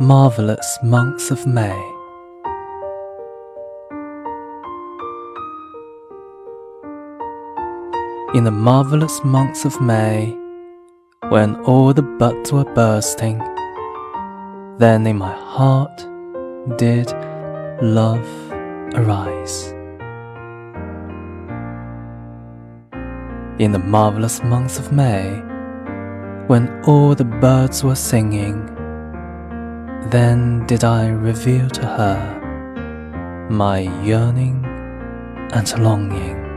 marvelous months of May. In the marvelous months of May, when all the buds were bursting, then in my heart did love arise. In the marvelous months of May, when all the birds were singing, then did I reveal to her my yearning and longing.